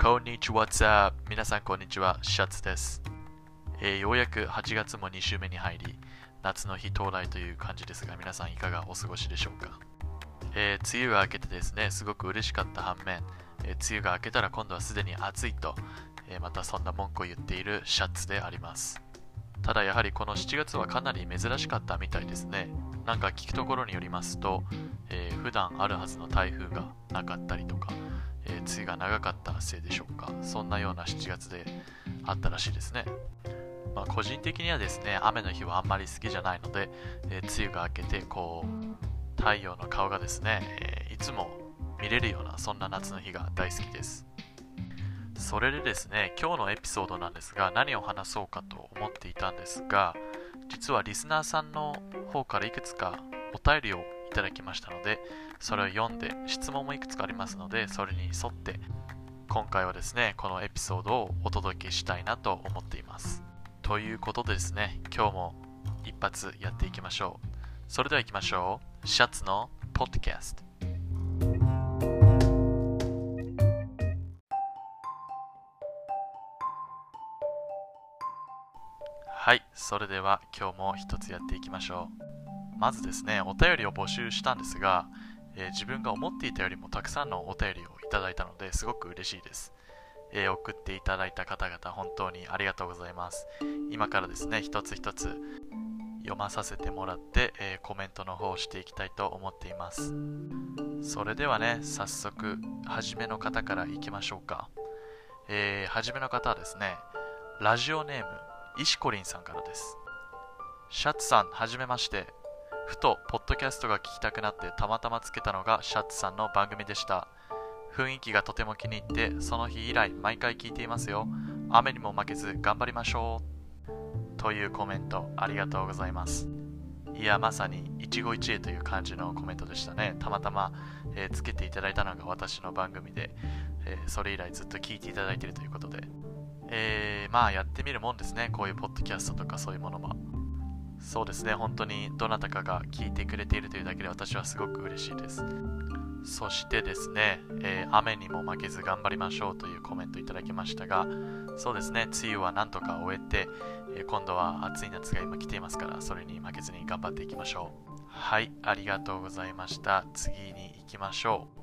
こんにちは、What's up? 皆さんこんにちは、シャツです、えーようやく8月も2週目に入り、夏の日到来という感じですが、皆さんいかがお過ごしでしょうか、えー梅雨が明けてですね、すごく嬉しかった反面、えー梅雨が明けたら今度はすでに暑いと、えまたそんな文句を言っているシャツであります。ただやはりこの7月はかなり珍しかったみたいですね。なんか聞くところによりますと、えー普段あるはずの台風がなかったりとか、えー梅雨が長かったせいでしょうか。そんなような7月であったらしいですね。まあ、個人的にはですね、雨の日はあんまり好きじゃないので、えー梅雨が明けて、こう、太陽の顔がですね、えーいつも見れるような、そんな夏の日が大好きです。それでですね、今日のエピソードなんですが、何を話そうかと思っていたんですが、実はリスナーさんの方からいくつかお便りをいただきましたので、それを読んで、質問もいくつかありますので、それに沿って、今回はですね、このエピソードをお届けしたいなと思っています。ということでですね、今日も一発やっていきましょう。それでは行きましょう。シャツのポッドキャスト。はい、それでは今日も一つやっていきましょう。まずですね、お便りを募集したんですが、えー自分が思っていたよりもたくさんのお便りをいただいたのですごく嬉しいです。えー送っていただいた方々本当にありがとうございます。今からですね、一つ一つ読まさせてもらって、えーコメントの方をしていきたいと思っています。それではね、早速、初めの方からいきましょうか。えー、初めの方はですね、ラジオネーム、石こりんさんからです。シャツさん、はじめまして。ふと、ポッドキャストが聞きたくなってたまたまつけたのがシャッツさんの番組でした。雰囲気がとても気に入って、その日以来毎回聞いていますよ。雨にも負けず頑張りましょう。というコメントありがとうございます。いや、まさに一期一会という感じのコメントでしたね。たまたま、えーつけていただいたのが私の番組で、えーそれ以来ずっと聞いていただいているということで、えーまあやってみるもんですね。こういうポッドキャストとかそういうものは。そうですね。本当にどなたかが聞いてくれているというだけで私はすごく嬉しいです。そしてですね、えー雨にも負けず頑張りましょうというコメントいただきましたが、そうですね、梅雨はなんとか終えて、えー今度は暑い夏が今来ていますから、それに負けずに頑張っていきましょう。はい、ありがとうございました。次に行きましょう。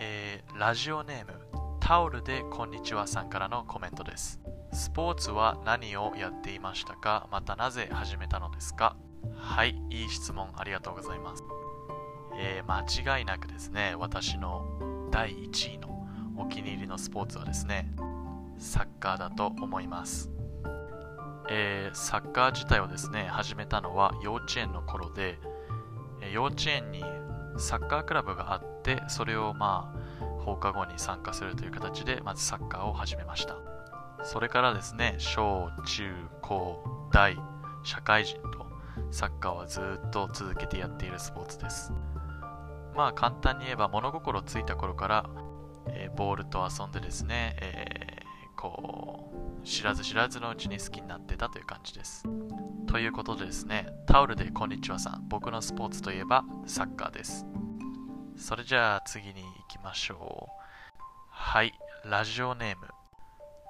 えーラジオネーム、タオルでこんにちはさんからのコメントです。スポーツは何をやっていましたか？またなぜ始めたのですか？はい、いい質問ありがとうございます。えー間違いなくですね、私の第1位のお気に入りのスポーツはですね、サッカーだと思います。えーサッカー自体をですね、始めたのは幼稚園の頃で、え幼稚園にサッカークラブがあって、それをまあ、放課後に参加するという形で、まずサッカーを始めました。それからですね、小、中、高、大、社会人と、サッカーはずっと続けてやっているスポーツです。まあ簡単に言えば物心ついた頃から、えーボールと遊んでですね、えーこう知らず知らずのうちに好きになってたという感じです。ということでですね、タオルでこんにちはさん、僕のスポーツといえばサッカーです。それじゃあ次に行きましょう。はい、ラジオネーム、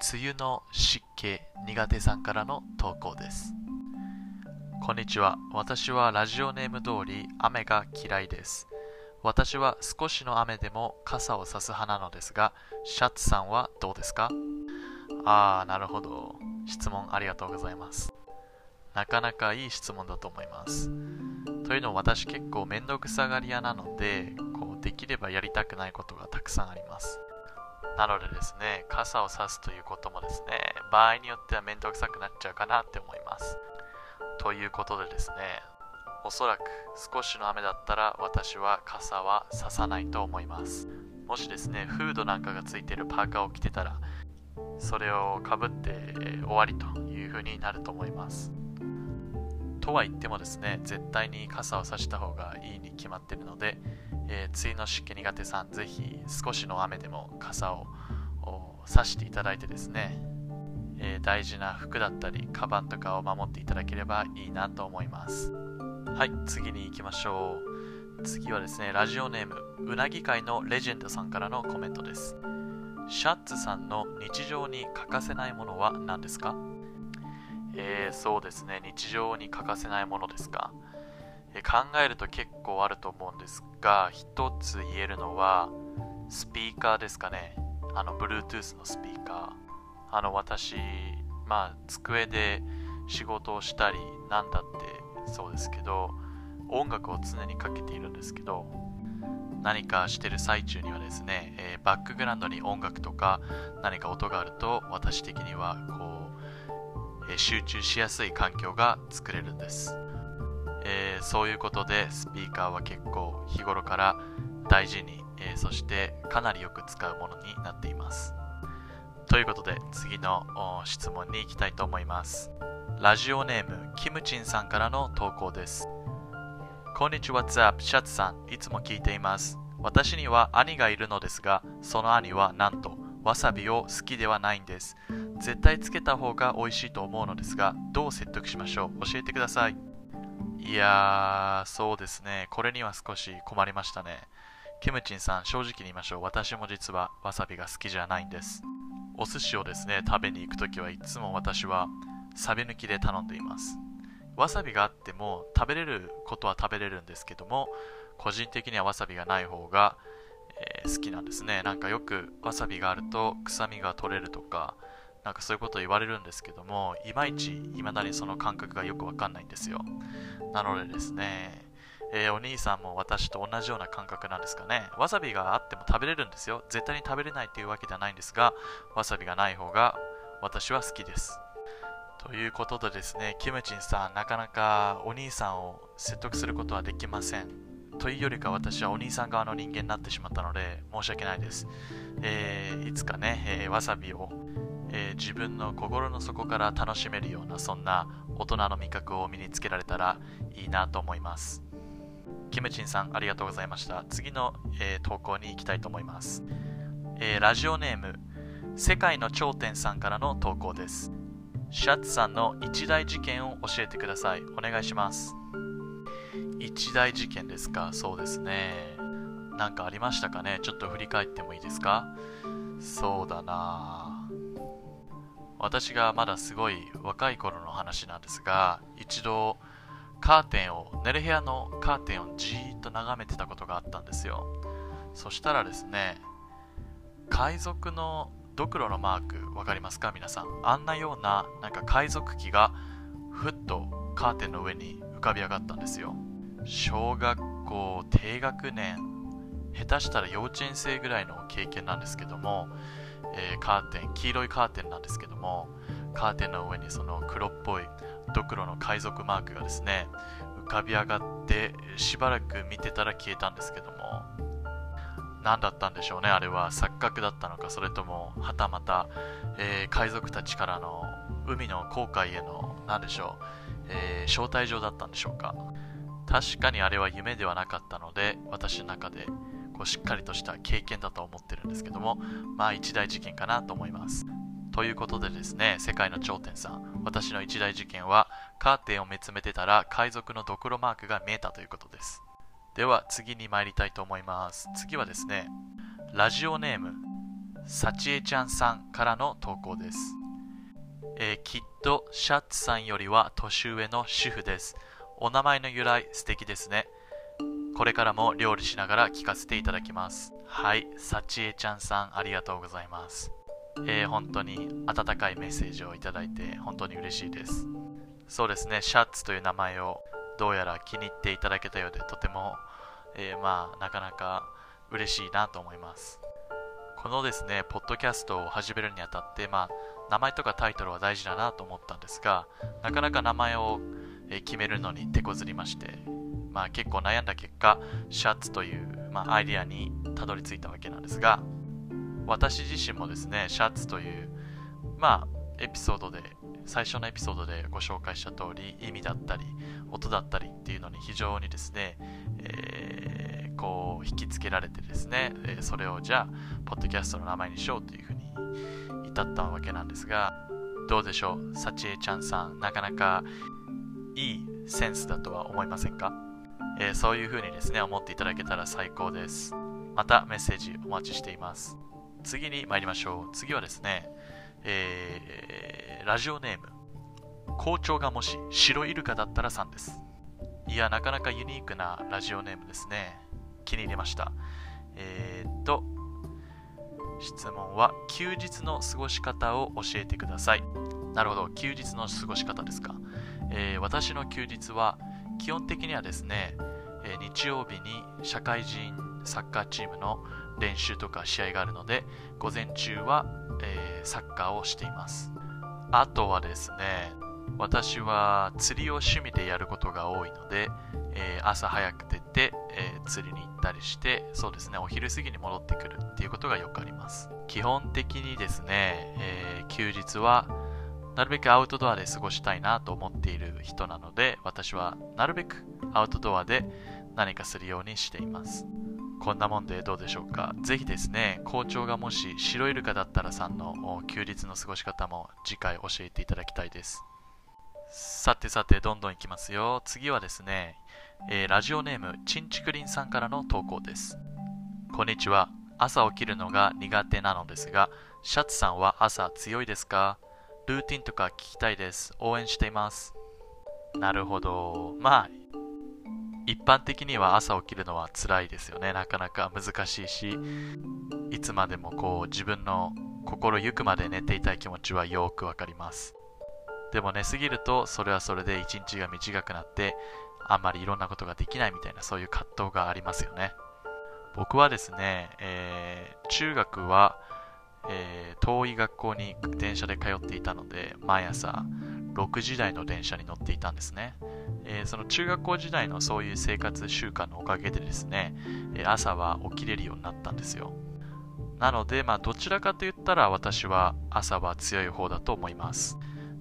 梅雨の湿気苦手さんからの投稿です。こんにちは。私はラジオネーム通り雨が嫌いです。私は少しの雨でも傘を差す派なのですが、シャツさんはどうですか？ああ、なるほど。質問ありがとうございます。なかなかいい質問だと思います。というのも私結構めんどくさがり屋なので、こうできればやりたくないことがたくさんあります。なのでですね、傘を差すということもですね、場合によってはめんどくさくなっちゃうかなって思います。ということでですね、おそらく少しの雨だったら私は傘は差さないと思います。もしですね、フードなんかがついてるパーカーを着てたら、それをかぶって終わりという風になると思います。とは言ってもですね、絶対に傘を差した方がいいに決まっているので、えー、梅雨の湿気苦手さん、ぜひ少しの雨でも傘をお差していただいてですね、えー大事な服だったり、カバンとかを守っていただければいいなと思います。はい、次に行きましょう。次はですね、ラジオネーム、うなぎ界のレジェンドさんからのコメントです。シャッツさんの日常に欠かせないものは何ですか？えー、そうですね。日常に欠かせないものですか？考えると結構あると思うんですが、一つ言えるのは、スピーカーですかね。あの、Bluetooth のスピーカー。あの、私、まあ、机で仕事をしたり、なんだってそうですけど、音楽を常にかけているんですけど、何かしてる最中にはですね、えー、バックグラウンドに音楽とか何か音があると私的にはこう、えー、集中しやすい環境が作れるんです、えー、そういうことでスピーカーは結構日頃から大事に、えそしてかなりよく使うものになっていますということで次の質問に行きたいと思いますラジオネームキムチンさんからの投稿ですこんにちは、What's up? シャツさん、いつも聞いています。私には兄がいるのですが、その兄はなんと、わさびを好きではないんです。絶対つけた方が美味しいと思うのですが、どう説得しましょう？教えてください。いやー、そうですね。これには少し困りましたね。キムチンさん、正直に言いましょう。私も実はわさびが好きじゃないんです。お寿司をですね、食べに行くときはいつも私はサビ抜きで頼んでいます。わさびがあっても食べれることは食べれるんですけども個人的にはわさびがない方が、えー、好きなんですねなんかよくわさびがあると臭みが取れるとかなんかそういうことを言われるんですけどもいまいち未だにその感覚がよくわかんないんですよなのでですねえー、お兄さんも私と同じような感覚なんですかね。わさびがあっても食べれるんですよ。絶対に食べれないっていうわけではないんですが、わさびがない方が私は好きです。ということでですね、キムチンさん、なかなかお兄さんを説得することはできません。というよりか私はお兄さん側の人間になってしまったので申し訳ないです。えー、いつかね、えー、わさびを、えー、自分の心の底から楽しめるようなそんな大人の味覚を身につけられたらいいなと思います。キムチンさんありがとうございました。次の、え投稿に行きたいと思います。えラジオネーム世界の頂点さんからの投稿です。シャツさんの一大事件を教えてください。お願いします。一大事件ですか？そうですね。なんかありましたかね？ちょっと振り返ってもいいですか？そうだな私がまだすごい若い頃の話なんですが、一度カーテンを、寝る部屋のカーテンをじーっと眺めてたことがあったんですよ。そしたらですね、海賊のドクロのマーク分かりますか？皆さん。あんなようななんか海賊機がふっとカーテンの上に浮かび上がったんですよ。小学校低学年下手したら幼稚園生ぐらいの経験なんですけども、えー、カーテン黄色いカーテンなんですけどもカーテンの上にその黒っぽいドクロの海賊マークがですね浮かび上がってしばらく見てたら消えたんですけども何だったんでしょうねあれは。錯覚だったのかそれともはたまた、えー、海賊たちからの海の航海への何でしょう、えー、招待状だったんでしょうか。確かにあれは夢ではなかったので私の中でこうしっかりとした経験だと思ってるんですけどもまあ一大事件かなと思いますということでですね世界の頂点さん私の一大事件はカーテンを見つめてたら海賊のドクロマークが見えたということですでは次に参りたいと思います。次はですね、ラジオネーム、さちえちゃんさんからの投稿です。えー、きっとシャッツさんよりは年上の主婦です。お名前の由来素敵ですね。これからも料理しながら聞かせていただきます。はい、さちえちゃんさんありがとうございます。えー、本当に温かいメッセージをいただいて本当に嬉しいです。そうですね、シャッツという名前をどうやら気に入っていただけたようでとても、えー、まあなかなか嬉しいなと思いますこのですねポッドキャストを始めるにあたってまあ名前とかタイトルは大事だなと思ったんですがなかなか名前を決めるのに手こずりましてまあ結構悩んだ結果シャツという、まあ、アイデアにたどり着いたわけなんですが私自身もですねシャツというまあエピソードで最初のエピソードでご紹介した通り意味だったり音だったりっていうのに非常にですね、えー、こう引きつけられてですね、えそれをじゃあポッドキャストの名前にしようというふうに至ったわけなんですがどうでしょう？サチエちゃんさんなかなかいいセンスだとは思いませんか、えー、そういうふうにですね思っていただけたら最高ですまたメッセージお待ちしています次に参りましょう。次はですね、えー、ラジオネーム、校長がもし白イルカだったらさんです。いや、なかなかユニークなラジオネームですね。気に入りました。えー、っと、質問は、休日の過ごし方を教えてください。なるほど、休日の過ごし方ですか。えー、私の休日は、基本的にはですね、え、日曜日に社会人サッカーチームの練習とか試合があるので、午前中は、え、サッカーをしています。あとはですね、私は釣りを趣味でやることが多いので、えー、朝早く出て、えー、釣りに行ったりして、そうですね、お昼過ぎに戻ってくるっていうことがよくあります。基本的にですね、えー、休日はなるべくアウトドアで過ごしたいなと思っている人なので、私はなるべくアウトドアで何かするようにしています。こんなもんでどうでしょうか。ぜひですね、校長がもし白イルカだったらさんの休日の過ごし方も次回教えていただきたいです。さてさて、どんどんいきますよ。次はですね、えー、ラジオネーム、ちんちくりんさんからの投稿です。こんにちは。朝起きるのが苦手なのですが、シャツさんは朝強いですか？ルーティンとか聞きたいです。応援しています。なるほど。まあ、一般的には朝起きるのは辛いですよね。なかなか難しいし、いつまでもこう自分の心ゆくまで寝ていたい気持ちはよくわかります。でも寝すぎるとそれはそれで一日が短くなってあんまりいろんなことができないみたいなそういう葛藤がありますよね。僕はですね、えー、中学は、えー、遠い学校に電車で通っていたので毎朝6時台の電車に乗っていたんですね。えー、その中学校時代のそういう生活習慣のおかげでですね、朝は起きれるようになったんですよ。なので、まあ、どちらかと言ったら私は朝は強い方だと思います。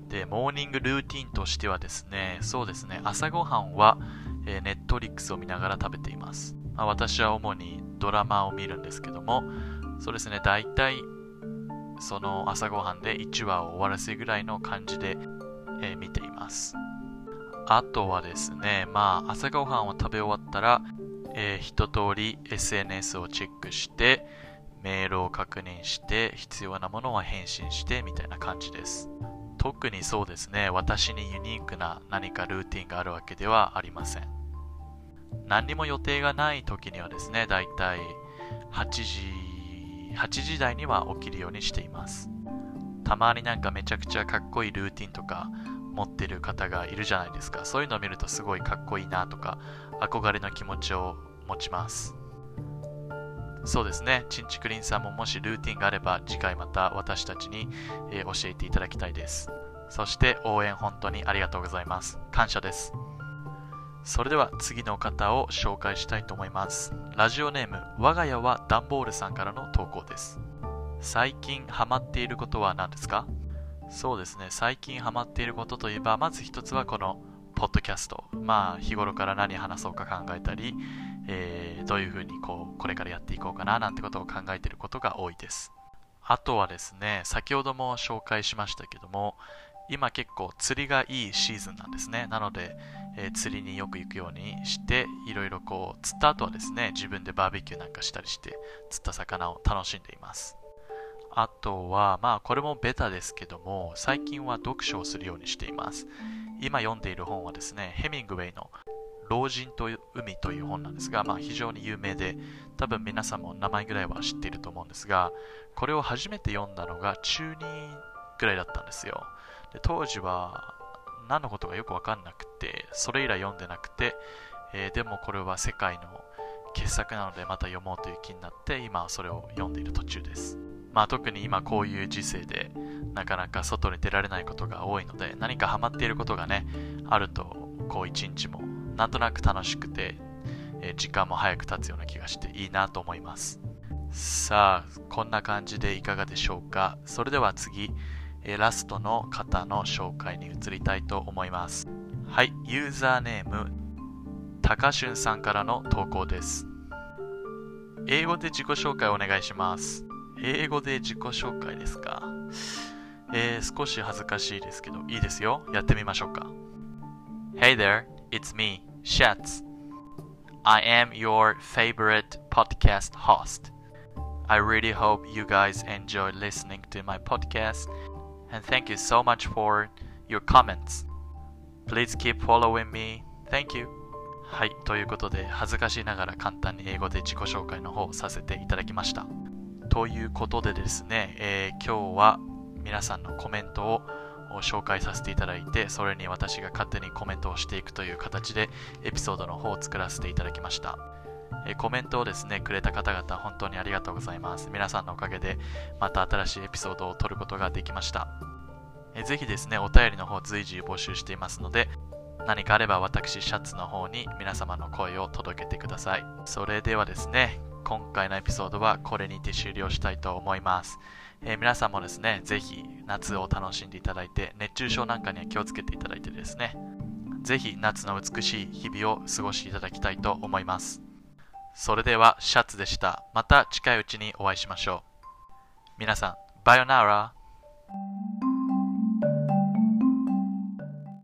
で、モーニングルーティンとしてはですね、そうですね、朝ごはんは、ネットリックスを見ながら食べています。まあ、私は主にドラマを見るんですけども、そうですね、大体、その朝ごはんで1話を終わらせるぐらいの感じで、えー、見ています。あとはですね、まあ、朝ごはんを食べ終わったら、えー、一通り SNS をチェックして、メールを確認して、必要なものは返信してみたいな感じです。特にそうですね、私にユニークな何かルーティンがあるわけではありません。何にも予定がない時にはですね、だいたい8時、8時台には起きるようにしています。たまになんかめちゃくちゃかっこいいルーティンとか持ってる方がいるじゃないですか。そういうのを見るとすごいかっこいいなとか、憧れの気持ちを持ちます。そうですね。ちんちくりんさんももしルーティンがあれば、次回また私たちに、え、教えていただきたいです。そして応援本当にありがとうございます。感謝です。それでは次の方を紹介したいと思います。ラジオネーム、我が家はダンボールさんからの投稿です。最近ハマっていることは何ですか？そうですね、最近ハマっていることといえば、まず一つはこのポッドキャスト。まあ、日頃から何話そうか考えたり、えー、どういうふうにこう、これからやっていこうかななんてことを考えていることが多いです。あとはですね、先ほども紹介しましたけども、今結構釣りがいいシーズンなんですね。なので、えー、釣りによく行くようにして、いろいろこう、釣った後はですね、自分でバーベキューなんかしたりして、釣った魚を楽しんでいます。あとは、まあこれもベタですけども、最近は読書をするようにしています。今読んでいる本はですね、ヘミングウェイの老人と海という本なんですが、まあ非常に有名で、多分皆さんも名前ぐらいは知っていると思うんですが、これを初めて読んだのが中2ぐらいだったんですよ。で当時は何のことかよくわかんなくて、それ以来読んでなくて、えー、でもこれは世界の傑作なのでまた読もうという気になって、今はそれを読んでいる途中です。まあ特に今こういう時世でなかなか外に出られないことが多いので何かハマっていることがねあるとこう一日もなんとなく楽しくて、え時間も早く経つような気がしていいなと思いますさあこんな感じでいかがでしょうかそれでは次、えラストの方の紹介に移りたいと思いますはいユーザーネームたかしゅんさんからの投稿です英語で自己紹介お願いします英語で自己紹介ですか？えー、少し恥ずかしいですけど、いいですよ。やってみましょうか。Hey there, it's me, Shats. I am your favorite podcast host. I really hope you guys enjoy listening to my podcast and thank you so much for your comments. Please keep following me. Thank you. はい、ということで恥ずかしながら簡単に英語で自己紹介の方をさせていただきました。ということでですね、えー、今日は皆さんのコメントを紹介させていただいて、それに私が勝手にコメントをしていくという形でエピソードの方を作らせていただきました。えコメントをですね、くれた方々、本当にありがとうございます。皆さんのおかげで、また新しいエピソードを撮ることができました。えぜひですね、お便りの方随時募集していますので、何かあれば私、シャツの方に皆様の声を届けてください。それではですね、今回のエピソードはこれにて終了したいと思います。えー、皆さんもですね、ぜひ夏を楽しんでいただいて、熱中症なんかには気をつけていただいてですね、ぜひ夏の美しい日々を過ごしていただきたいと思います。それではシャツでした。また近いうちにお会いしましょう。皆さん、バイオナーラ